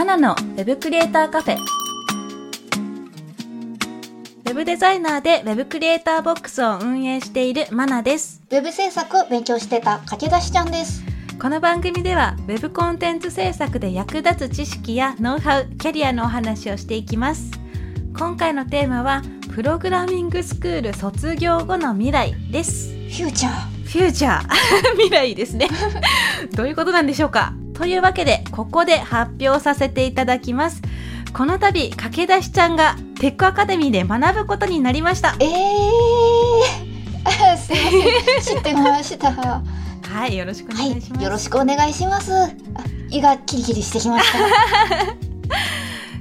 マナのウェブクリエイターカフェ。ウェブデザイナーでウェブクリエイターボックスを運営しているマナです。ウェブ制作を勉強してた駆け出しちゃんです。この番組では Web コンテンツ制作で役立つ知識やノウハウ、キャリアのお話をしていきます。今回のテーマはプログラミングスクール卒業後の未来です。フューチャー。フューチャー 未来ですね。どういうことなんでしょうか？というわけでここで発表させていただきます。この度駆け出しちゃんがテックアカデミーで学ぶことになりました。えー。あすいません。知ってました。ははい、よろしくお願いします。い。よろしくお願いします。あ胃がキリキリしてきました。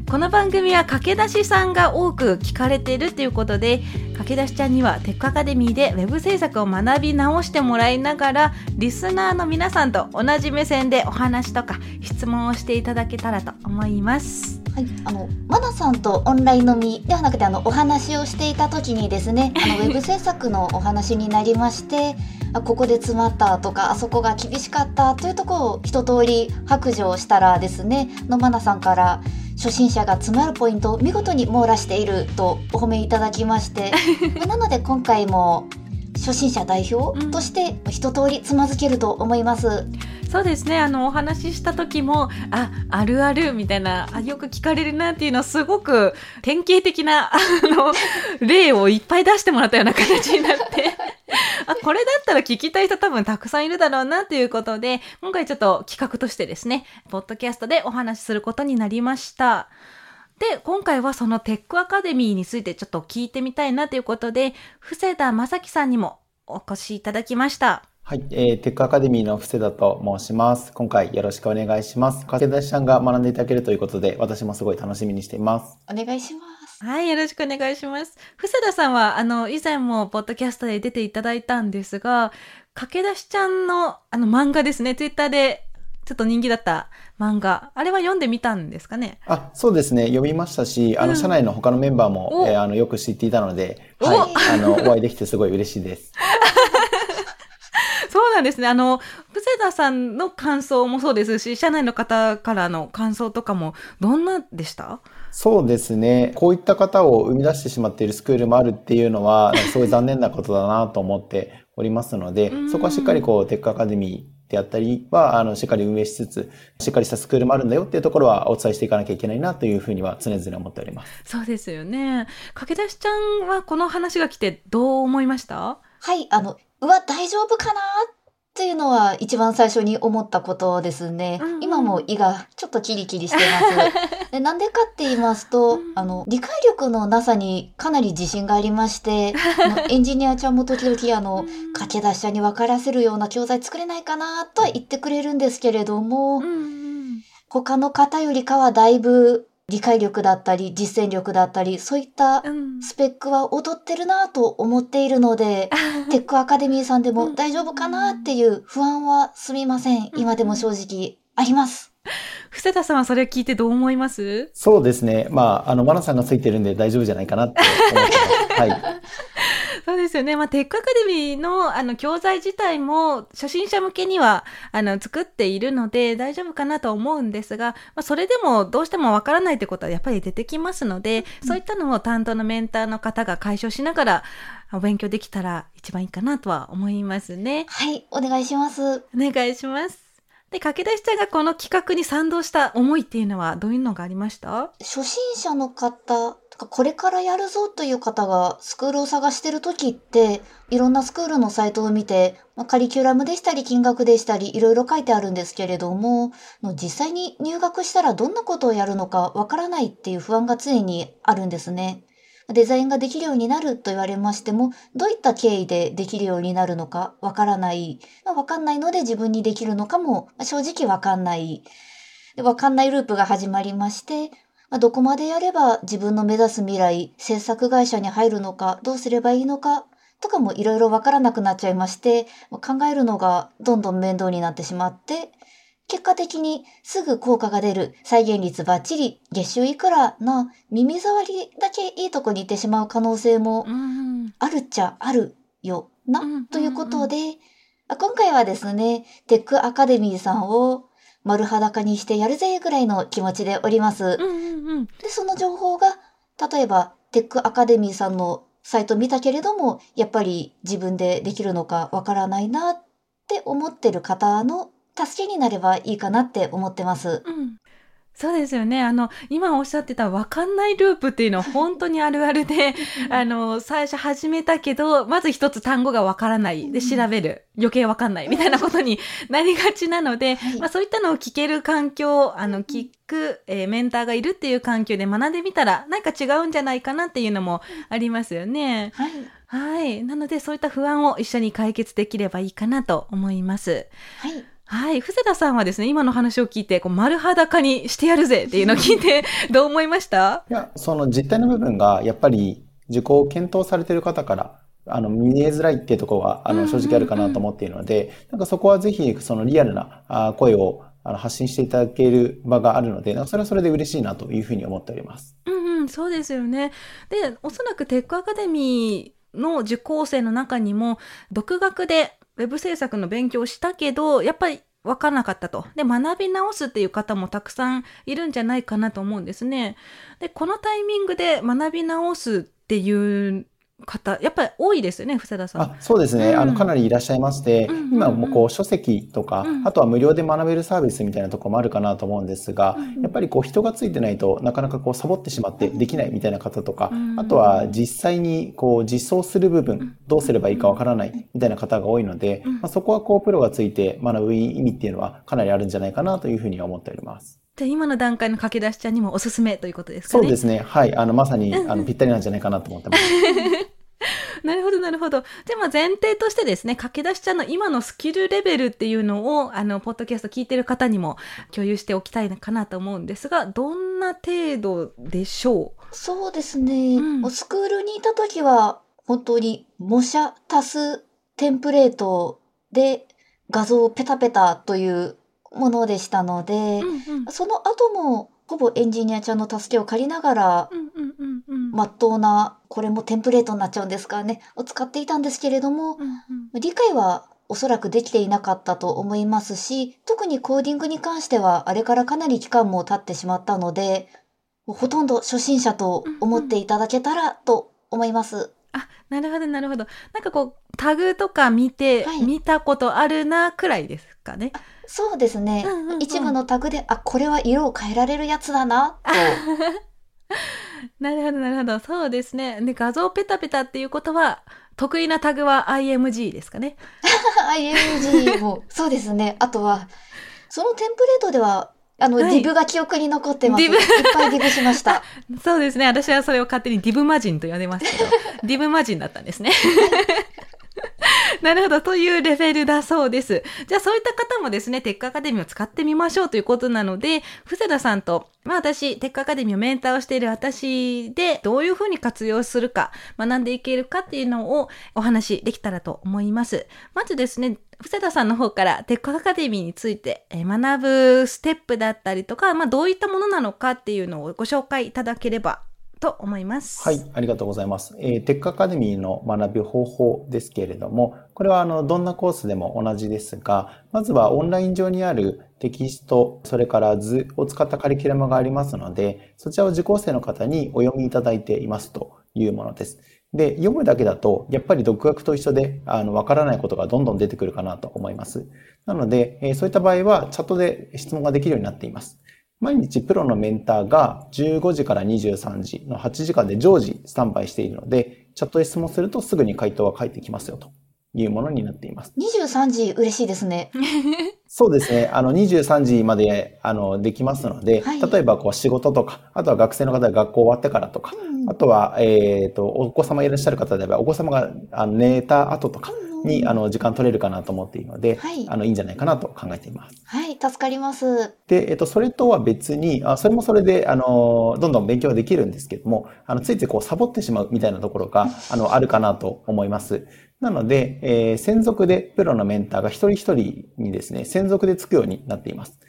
この番組は駆け出しさんが多く聞かれているということで駆け出しちゃんにはテックアカデミーでウェブ制作を学び直してもらいながらリスナーの皆さんと同じ目線でお話とか質問をしていただけたらと思います。はい、あのマナさんとオンライン飲みではなくてあのお話をしていた時にですね あのウェブ制作のお話になりましてあここで詰まったとかあそこが厳しかったというところを一通り白状したらですねのマナさんから初心者が詰まるポイントを見事に網羅しているとお褒めいただきましてまあ なので今回も初心者代表として一通りつまずけると思います。そうですね。あのお話しした時もああるあるみたいなあよく聞かれるなっていうのはすごく典型的なあの例をいっぱい出してもらったような形になって あこれだったら聞きたい人多分たくさんいるだろうなということで今回ちょっと企画としてですねポッドキャストでお話しすることになりました。で、今回はそのテックアカデミーについてちょっと聞いてみたいなということで、布施田正樹さんにもお越しいただきました。はい、えー、テックアカデミーの布施田と申します。今回よろしくお願いします。駆け出しさんが学んでいただけるということで、私もすごい楽しみにしています。お願いします。はい、よろしくお願いします。布施田さんは、あの、以前もポッドキャストで出ていただいたんですが、駆け出しちゃんの、あの、漫画ですね、ツイッターでちょっと人気だった漫画、あれは読んでみたんですかね？あ、そうですね。読みましたし、あの、うん。社内の他のメンバーも、お。えーあの、よく知っていたので、お。はい、あの、お会いできてすごい嬉しいです。そうなんですね。あの、布施田さんの感想もそうですし、社内の方からの感想とかも、どんなでした？そうですね。こういった方を生み出してしまっているスクールもあるっていうのは、すごい残念なことだなと思っておりますのでうん、そこはしっかりこう、テックアカデミーであったりは、あの、しっかり運営しつつ、しっかりしたスクールもあるんだよっていうところはお伝えしていかなきゃいけないなというふうには常々思っております。そうですよね。駆け出しちゃんはこの話が来てどう思いました？はい、あの、うわ、大丈夫かな？っていうのは一番最初に思ったことですね。うんうん今も胃がちょっとキリキリしてます。でなんでかって言いますと、うんあの、理解力のなさにかなり自信がありまして、エンジニアちゃんも時々あの、駆け出し者に分からせるような教材作れないかなとは言ってくれるんですけれども、うんうん他の方よりかはだいぶ理解力だったり実践力だったりそういったうん。スペックは劣ってるなと思っているので、テックアカデミーさんでも大丈夫かなっていう不安はすみません。今でも正直あります。布施田さんはそれを聞いてどう思います？そうですね。まあ、あの、マナさんがついてるんで大丈夫じゃないかなって思ってます。はい。そうですよね。まあ、テックアカデミーの、あの、教材自体も、初心者向けには、あの、作っているので、大丈夫かなと思うんですが、まあ、それでも、どうしてもわからないってことは、やっぱり出てきますので、そういったのを担当のメンターの方が解消しながら、お勉強できたら一番いいかなとは思いますね。はい、お願いします。お願いします。で、駆け出しちゃんがこの企画に賛同した思いっていうのは、どういうのがありました？初心者の方とかこれからやるぞという方がスクールを探してる時っていろんなスクールのサイトを見て、まあ、カリキュラムでしたり金額でしたりいろいろ書いてあるんですけれども実際に入学したらどんなことをやるのかわからないっていう不安が常にあるんですね。デザインができるようになると言われましても、どういった経緯でできるようになるのかわからない。まあわかんないので自分にできるのかも正直わかんない。わかんないループが始まりまして、まあ、どこまでやれば自分の目指す未来、制作会社に入るのか、どうすればいいのか、とかもいろいろわからなくなっちゃいまして、まあ考えるのがどんどん面倒になってしまって、結果的にすぐ効果が出る、再現率バッチリ、月収いくらな耳障りだけいいとこに行ってしまう可能性もうんあるっちゃあるよな、うんということで、あ今回はですね、テックアカデミーさんを丸裸にしてやるぜぐらいの気持ちでおります。うんうんうん。で、その情報が、例えば、テックアカデミーさんのサイト見たけれども、やっぱり自分でできるのかわからないなって思ってる方の助けになればいいかなって思ってます。うんそうですよね。あの、今おっしゃってたわかんないループっていうのは本当にあるあるで、あの、最初始めたけど、まず一つ単語がわからない。で、調べる。余計わかんない。みたいなことになりがちなので、はいまあそういったのを聞ける環境、あの、聞く、えーメンターがいるっていう環境で学んでみたら、なんか違うんじゃないかなっていうのもありますよね。はい。はい。なので、そういった不安を一緒に解決できればいいかなと思います。はい。はい。伏田さんはですね、今の話を聞いて、こう丸裸にしてやるぜっていうのを聞いて、どう思いました？いや、その実態の部分が、やっぱり受講を検討されている方から、あの、見えづらいっていうところが、あの、正直あるかなと思っているので、なんかそこはぜひ、そのリアルなあ声をあの発信していただける場があるので、なんかそれはそれで嬉しいなというふうに思っております。うんうん、そうですよね。で、おそらくテックアカデミーの受講生の中にも、独学でウェブ制作の勉強をしたけど、やっぱり分からなかったと。で、学び直すっていう方もたくさんいるんじゃないかなと思うんですね。で、このタイミングで学び直すっていう方、やっぱり多いですよね、伏田さん。あ、そうですね。うん。あの、かなりいらっしゃいまして、うんうんうん。今もこう書籍とかうん、あとは無料で学べるサービスみたいなところもあるかなと思うんですが、やっぱりこう人がついてないとなかなかこうサボってしまってできないみたいな方とかうん、あとは実際にこう実装する部分、どうすればいいかわからないみたいな方が多いので、うん。まあ、そこはこうプロがついて学ぶ意味っていうのはかなりあるんじゃないかなというふうには思っております。で今の段階の駆け出しちゃんにもおすすめということですかね。そうですね。はい。あの、まさに あのぴったりなんじゃないかなと思ってます。なるほど、なるほど。じゃあ、まあ前提としてですね、駆け出しちゃんの今のスキルレベルっていうのを、あの、ポッドキャスト聞いてる方にも共有しておきたいかなと思うんですが、どんな程度でしょそうですね。うんもうスクールにいた時は、本当に模写足すテンプレートで画像をペタペタというものでしたのでう、うんうん。その後もほぼエンジニアちゃんの助けを借りながら、うんうんうんうん。まっとうな、これもテンプレートになっちゃうんですかね、を使っていたんですけれども、うんうん理解はおそらくできていなかったと思いますし、特にコーディングに関してはあれからかなり期間も経ってしまったので、ほとんど初心者と思っていただけたらと思います。あ、なるほど、なるほど。なんかこう、タグとか見て、はい見たことあるな、くらいですかね。そうですね。うんうんうん一部のタグで、あ、これは色を変えられるやつだな、と。なるほど、なるほど。そうですね。で、画像ペタペタっていうことは、得意なタグは IMG ですかね。IMG も、そうですね。あとは、そのテンプレートでは、あの、はいディブが記憶に残ってます。いっぱいディブしました。そうですね。私はそれを勝手にディブマジンと呼んでますけど、ディブマジンだったんですね。なるほど。というレベルだそうです。じゃあそういった方もですね、テックアカデミーを使ってみましょうということなので、布施田さんと、まあ私、テックアカデミーをメンターをしている私で、どういうふうに活用するか、学んでいけるかっていうのをお話しできたらと思います。まずですね、布施田さんの方からテックアカデミーについて学ぶステップだったりとか、まあどういったものなのかっていうのをご紹介いただければと思います。はい、ありがとうございます。えーテックアカデミーの学ぶ方法ですけれども、これはあのどんなコースでも同じですが、まずはオンライン上にあるテキスト、それから図を使ったカリキュラムがありますので、そちらを受講生の方にお読みいただいていますというものです。で、読むだけだと、やっぱり独学と一緒で、あの、わからないことがどんどん出てくるかなと思います。なので、えーそういった場合は、チャットで質問ができるようになっています。毎日プロのメンターが15時から23時の8時間で常時スタンバイしているので、チャットで質問するとすぐに回答が返ってきますよというものになっています。23時嬉しいですね。そうですね。あの、23時まで、あの、できますので、はい例えば、こう、仕事とか、あとは学生の方が学校終わってからとか、あとは、えっ、と、お子様いらっしゃる方であれば、お子様が寝た後とか、に、あの、時間取れるかなと思っているので、はいあの、いいんじゃないかなと考えています。はい、助かります。で、えっと、それとは別に、あ、それもそれで、あの、どんどん勉強できるんですけども、あの、ついついこう、サボってしまうみたいなところが、あの、あるかなと思います。なので、えー専属でプロのメンターが一人一人にですね、専属でつくようになっています。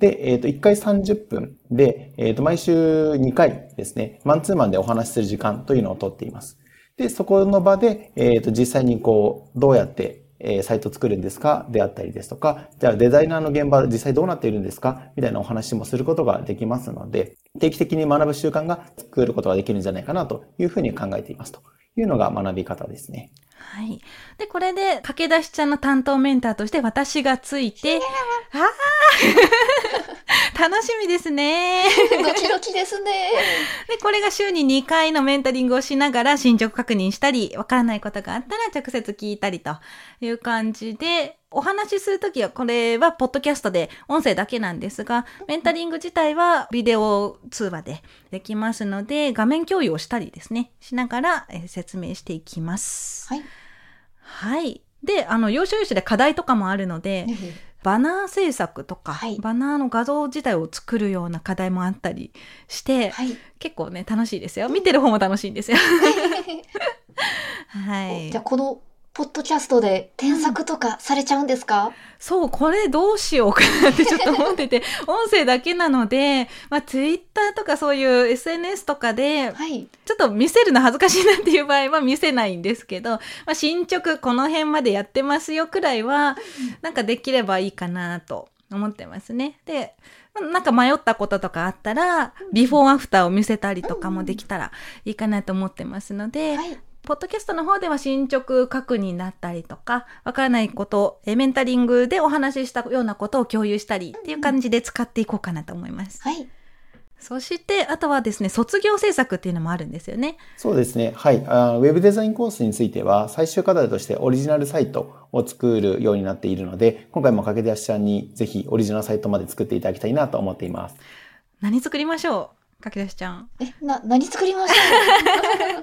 で、えっ、と、1回30分で、えっ、と、毎週2回ですね、マンツーマンでお話しする時間というのをとっています。で、そこの場で、えっ、と、実際にこう、どうやって、えサイト作るんですかであったりですとか、じゃあデザイナーの現場実際どうなっているんですかみたいなお話もすることができますので、定期的に学ぶ習慣が作ることができるんじゃないかなというふうに考えていますと。いうのが学び方ですね。はい。で、これで、駆け出しちゃんの担当メンターとして私がついて、ああ 楽しみですね。ドキドキですね。で、これが週に2回のメンタリングをしながら進捗確認したり、わからないことがあったら直接聞いたりという感じで、お話しするときは、これはポッドキャストで音声だけなんですが、メンタリング自体はビデオ通話でできますので、画面共有をしたりですね、しながらえー説明していきます。はい。はい。で、あの、要所要所で課題とかもあるので、バナー制作とか、はいバナーの画像自体を作るような課題もあったりして、はい。結構ね、楽しいですよ。見てる方も楽しいんですよ。はい じゃあ、。この、ポッドキャストで添削とかされちゃうんですか、そう、これどうしようかなってちょっと思ってて、音声だけなので、まあ、ツイッターとかそういう SNS とかで、はい。ちょっと見せるの恥ずかしいなっていう場合は 見せないんですけど、まあ、進捗この辺までやってますよくらいは、なんかできればいいかなと思ってますね。で、まあなんか迷ったこととかあったら、ビフォーアフターを見せたりとかもできたらいいかなと思ってますので、はい。ポッドキャストの方では進捗確認だったりとか、わからないこと、えメンタリングでお話ししたようなことを共有したりっていう感じで使っていこうかなと思います。はい。そして、あとはですね、卒業制作っていうのもあるんですよね。そうですね。はい。あウェブデザインコースについては、最終課題としてオリジナルサイトを作るようになっているので、今回も駆け出しちゃんにぜひオリジナルサイトまで作っていただきたいなと思っています。何作りましょう？かけ出しちゃん。え、な、何作りました？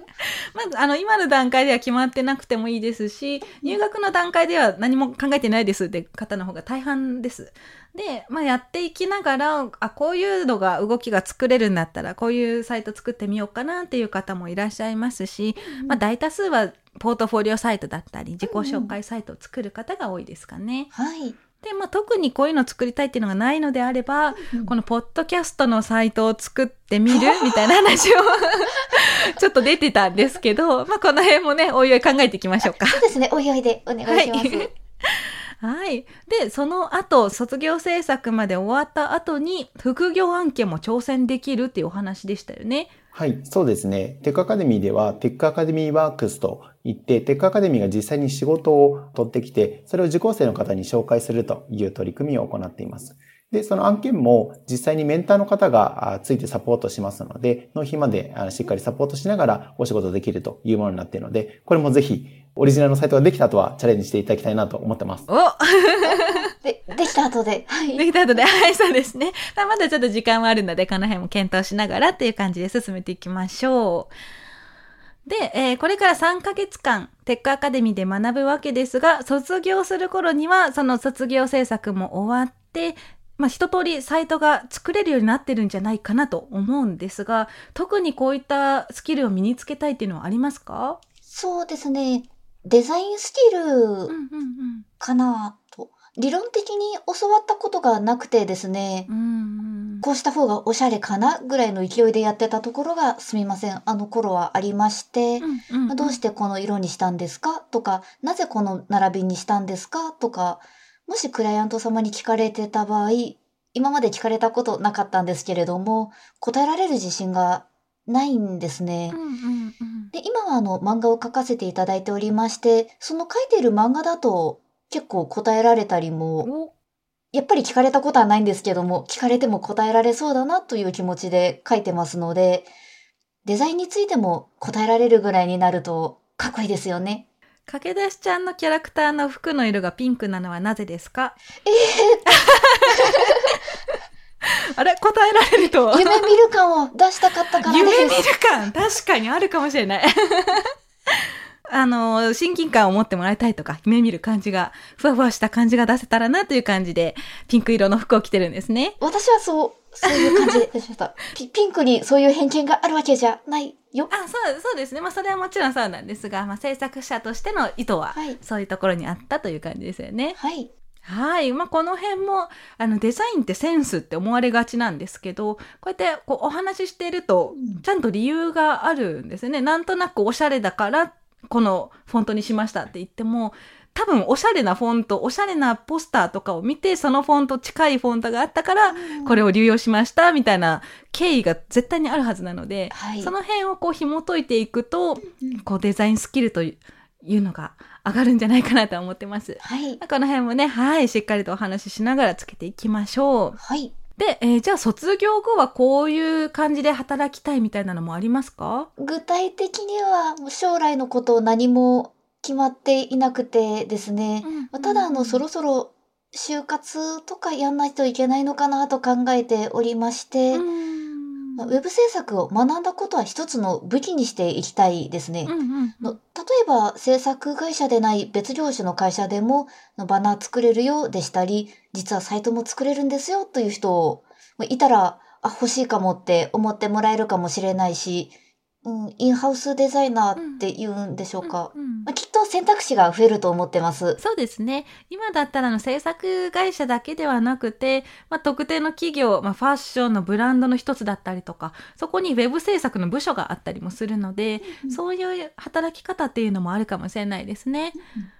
まず、あの、今の段階では決まってなくてもいいですし、入学の段階では何も考えてないですって方の方が大半です。で、まあ、やっていきながら、あ、こういうのが動きが作れるんだったら、こういうサイト作ってみようかなっていう方もいらっしゃいますし、まあ、大多数はポートフォリオサイトだったり、自己紹介サイトを作る方が多いですかね。はい。で、まあ、特にこういうのを作りたいっていうのがないのであれば、このポッドキャストのサイトを作ってみる みたいな話を ちょっと出てたんですけど、まあ、この辺もね、おいおい考えていきましょうか。そうですね。おいおいでお願いします。はいはい。で、その後、卒業制作まで終わった後に、副業案件も挑戦できるっていうお話でしたよね。はい、そうですね。テックアカデミーでは、テックアカデミーワークスといって、テックアカデミーが実際に仕事を取ってきて、それを受講生の方に紹介するという取り組みを行っています。で、その案件も実際にメンターの方がついてサポートしますので、納品までしっかりサポートしながらお仕事できるというものになっているので、これもぜひオリジナルのサイトができた後はチャレンジしていただきたいなと思ってます。お で、できた後で。はい。できた後で、はい、そうですね。まあまだちょっと時間はあるので、この辺も検討しながらっていう感じで進めていきましょう。で、えーこれから3ヶ月間、テックアカデミーで学ぶわけですが、卒業する頃には、その卒業制作も終わって、まあ、一通りサイトが作れるようになってるんじゃないかなと思うんですが、特にこういったスキルを身につけたいっていうのはありますか？そうですね。デザインスキルうんうんうん。かなと。理論的に教わったことがなくてですね。うんうんこうした方がおしゃれかなぐらいの勢いでやってたところがすみません。あの頃はありまして、うんうんうんどうしてこの色にしたんですかとか、なぜこの並びにしたんですかとか、もしクライアント様に聞かれてた場合、今まで聞かれたことなかったんですけれども、答えられる自信がないんですね。うんうんうんで、今はあの漫画を描かせていただいておりまして、その書いている漫画だと結構答えられたりも、お。やっぱり聞かれたことはないんですけども、聞かれても答えられそうだなという気持ちで書いてますので、デザインについても答えられるぐらいになるとかっこいいですよね。駆け出しちゃんのキャラクターの服の色がピンクなのはなぜですか？あれ答えられると夢見る感を出したかったから。夢見る感確かにあるかもしれない あの、親近感を持ってもらいたいとか、夢見る感じが、ふわふわした感じが出せたらなという感じで、ピンク色の服を着てるんですね。私はそう、そういう感じでした。ピピンクにそういう偏見があるわけじゃないよ。あ、そう、そうですね。まあ、それはもちろんそうなんですが、まあ、制作者としての意図は、はいそういうところにあったという感じですよね。はい。はい。まあ、この辺も、あの、デザインってセンスって思われがちなんですけど、こうやってこうお話ししているとうん、ちゃんと理由があるんですよね。なんとなくおしゃれだから、このフォントにしましたって言っても、多分おしゃれなフォント、おしゃれなポスターとかを見て、そのフォント近いフォントがあったから、これを流用しましたみたいな経緯が絶対にあるはずなので、はいその辺をこう紐解いていくと、うんこうデザインスキルというのが上がるんじゃないかなと思ってます。はい。この辺もね、はい、しっかりとお話ししながらつけていきましょう。はい。で、えーじゃあ卒業後はこういう感じで働きたいみたいなのもありますか？具体的にはもう将来のことを何も決まっていなくてですね。まあただあのそろそろ就活とかやんないといけないのかなと考えておりまして、うんまあウェブ制作を学んだことは一つの武器にしていきたいですね。うんうんの例えば制作会社でない別業種の会社でものバナー作れるよでしたり実はサイトも作れるんですよという人をまあいたらあ欲しいかもって思ってもらえるかもしれないし、うん、インハウスデザイナーって言うんでしょうか、うんうんまあ、きっと選択肢が増えると思ってます。そうですね。今だったらあの制作会社だけではなくて、まあ、特定の企業、まあ、ファッションのブランドの一つだったりとか、そこにウェブ制作の部署があったりもするので、うんそういう働き方っていうのもあるかもしれないですね。うん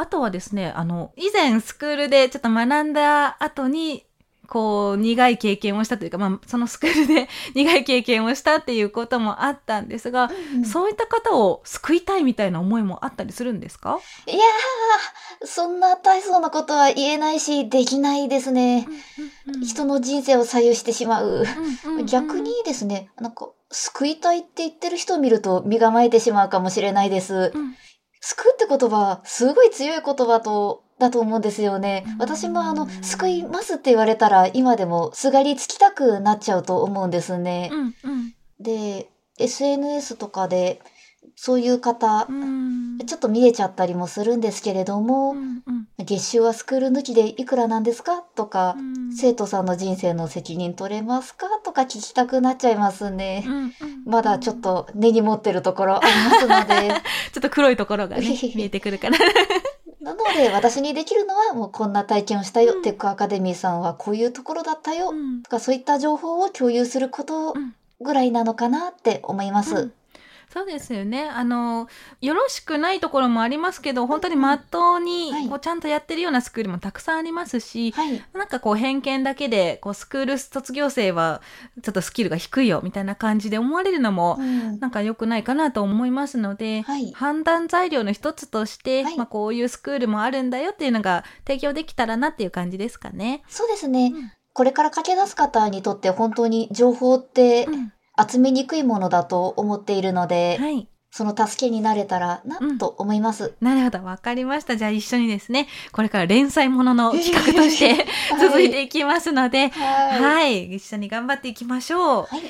あとはですね、あの、以前スクールでちょっと学んだ後に、こう、苦い経験をしたというか、まあ、そのスクールで 苦い経験をしたっていうこともあったんですが、そういった方を救いたいみたいな思いもあったりするんですか？いやー、そんな大層なことは言えないし、できないですね。人の人生を左右してしまう。逆にですね、なんか、救いたいって言ってる人を見ると身構えてしまうかもしれないです。うん救うって言葉、すごい強い言葉と、だと思うんですよね。私もあの、うん救いますって言われたら、今でもすがりつきたくなっちゃうと思うんですね。うんうんで、SNS とかで、そういう方、うんちょっと見えちゃったりもするんですけれども、うんうん月収はスクール抜きでいくらなんですか？とか、うん生徒さんの人生の責任取れますか？とか聞きたくなっちゃいますね。うんうんまだちょっと根に持ってるところありますので。ちょっと黒いところがね 見えてくるから。なので私にできるのはもうこんな体験をしたよ。うんテックアカデミーさんはこういうところだったよ。うんとかそういった情報を共有することうんぐらいなのかなって思います。うんそうですよね。あの、よろしくないところもありますけど、本当にまっとうにはいこうちゃんとやってるようなスクールもたくさんありますし、はい。なんかこう偏見だけで、こうスクール卒業生はちょっとスキルが低いよみたいな感じで思われるのも、うんなんか良くないかなと思いますので、はい判断材料の一つとして、はいまあこういうスクールもあるんだよっていうのが提供できたらなっていう感じですかね。そうですね。うんこれから駆け出す方にとって本当に情報ってうん集めにくいものだと思っているので、はい。その助けになれたらなと思います。なるほど、わかりました。じゃあ一緒にですね、これから連載ものの 企画としてはい続いていきますので、はい。はい、一緒に頑張っていきましょう。はい。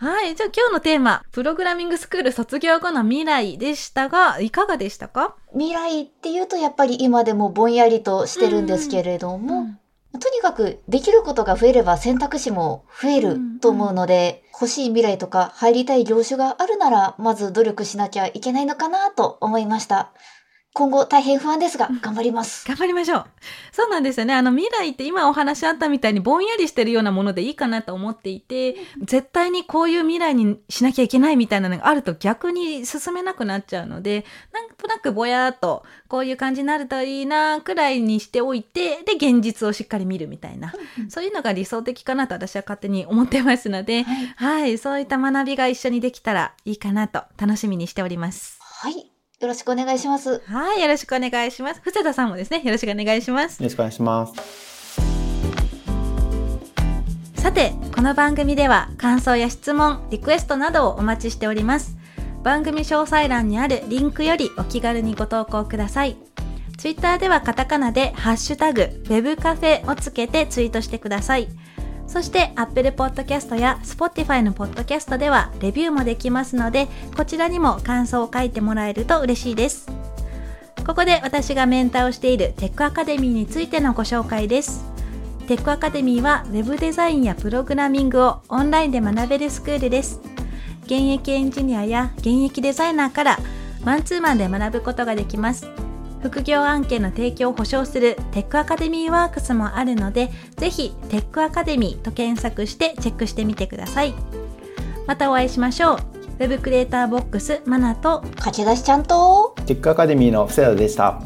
はい、じゃあ今日のテーマ、プログラミングスクール卒業後の未来でしたが、いかがでしたか？未来っていうとやっぱり今でもぼんやりとしてるんですけれども、うんとにかくできることが増えれば選択肢も増えると思うので、欲しい未来とか入りたい業種があるなら、まず努力しなきゃいけないのかなと思いました。今後大変不安ですが、頑張ります。頑張りましょう。そうなんですよね。あの未来って今お話あったみたいにぼんやりしてるようなものでいいかなと思っていて、絶対にこういう未来にしなきゃいけないみたいなのがあると逆に進めなくなっちゃうので、なんとなくぼやーっとこういう感じになるといいなくらいにしておいて、で現実をしっかり見るみたいな、そういうのが理想的かなと私は勝手に思ってますので、はい。はい、そういった学びが一緒にできたらいいかなと楽しみにしております。はい。よろしくお願いします。はい、よろしくお願いします。藤田さんもですね、よろしくお願いします。よろしくお願いします。さて、この番組では感想や質問、リクエストなどをお待ちしております。番組詳細欄にあるリンクよりお気軽にご投稿ください。ツイッターではカタカナでハッシュタグ、ウェブカフェをつけてツイートしてください。そして Apple Podcast や Spotify の Podcast ではレビューもできますので、こちらにも感想を書いてもらえると嬉しいです。ここで私がメンターをしているテックアカデミーについてのご紹介です。テックアカデミーは Web デザインやプログラミングをオンラインで学べるスクールです。現役エンジニアや現役デザイナーからマンツーマンで学ぶことができます。副業案件の提供を保証するテックアカデミーワークスもあるので、ぜひテックアカデミーと検索してチェックしてみてください。またお会いしましょう。Web クリエイターボックスマナと勝ち出しちゃんとテックアカデミーの布施田でした。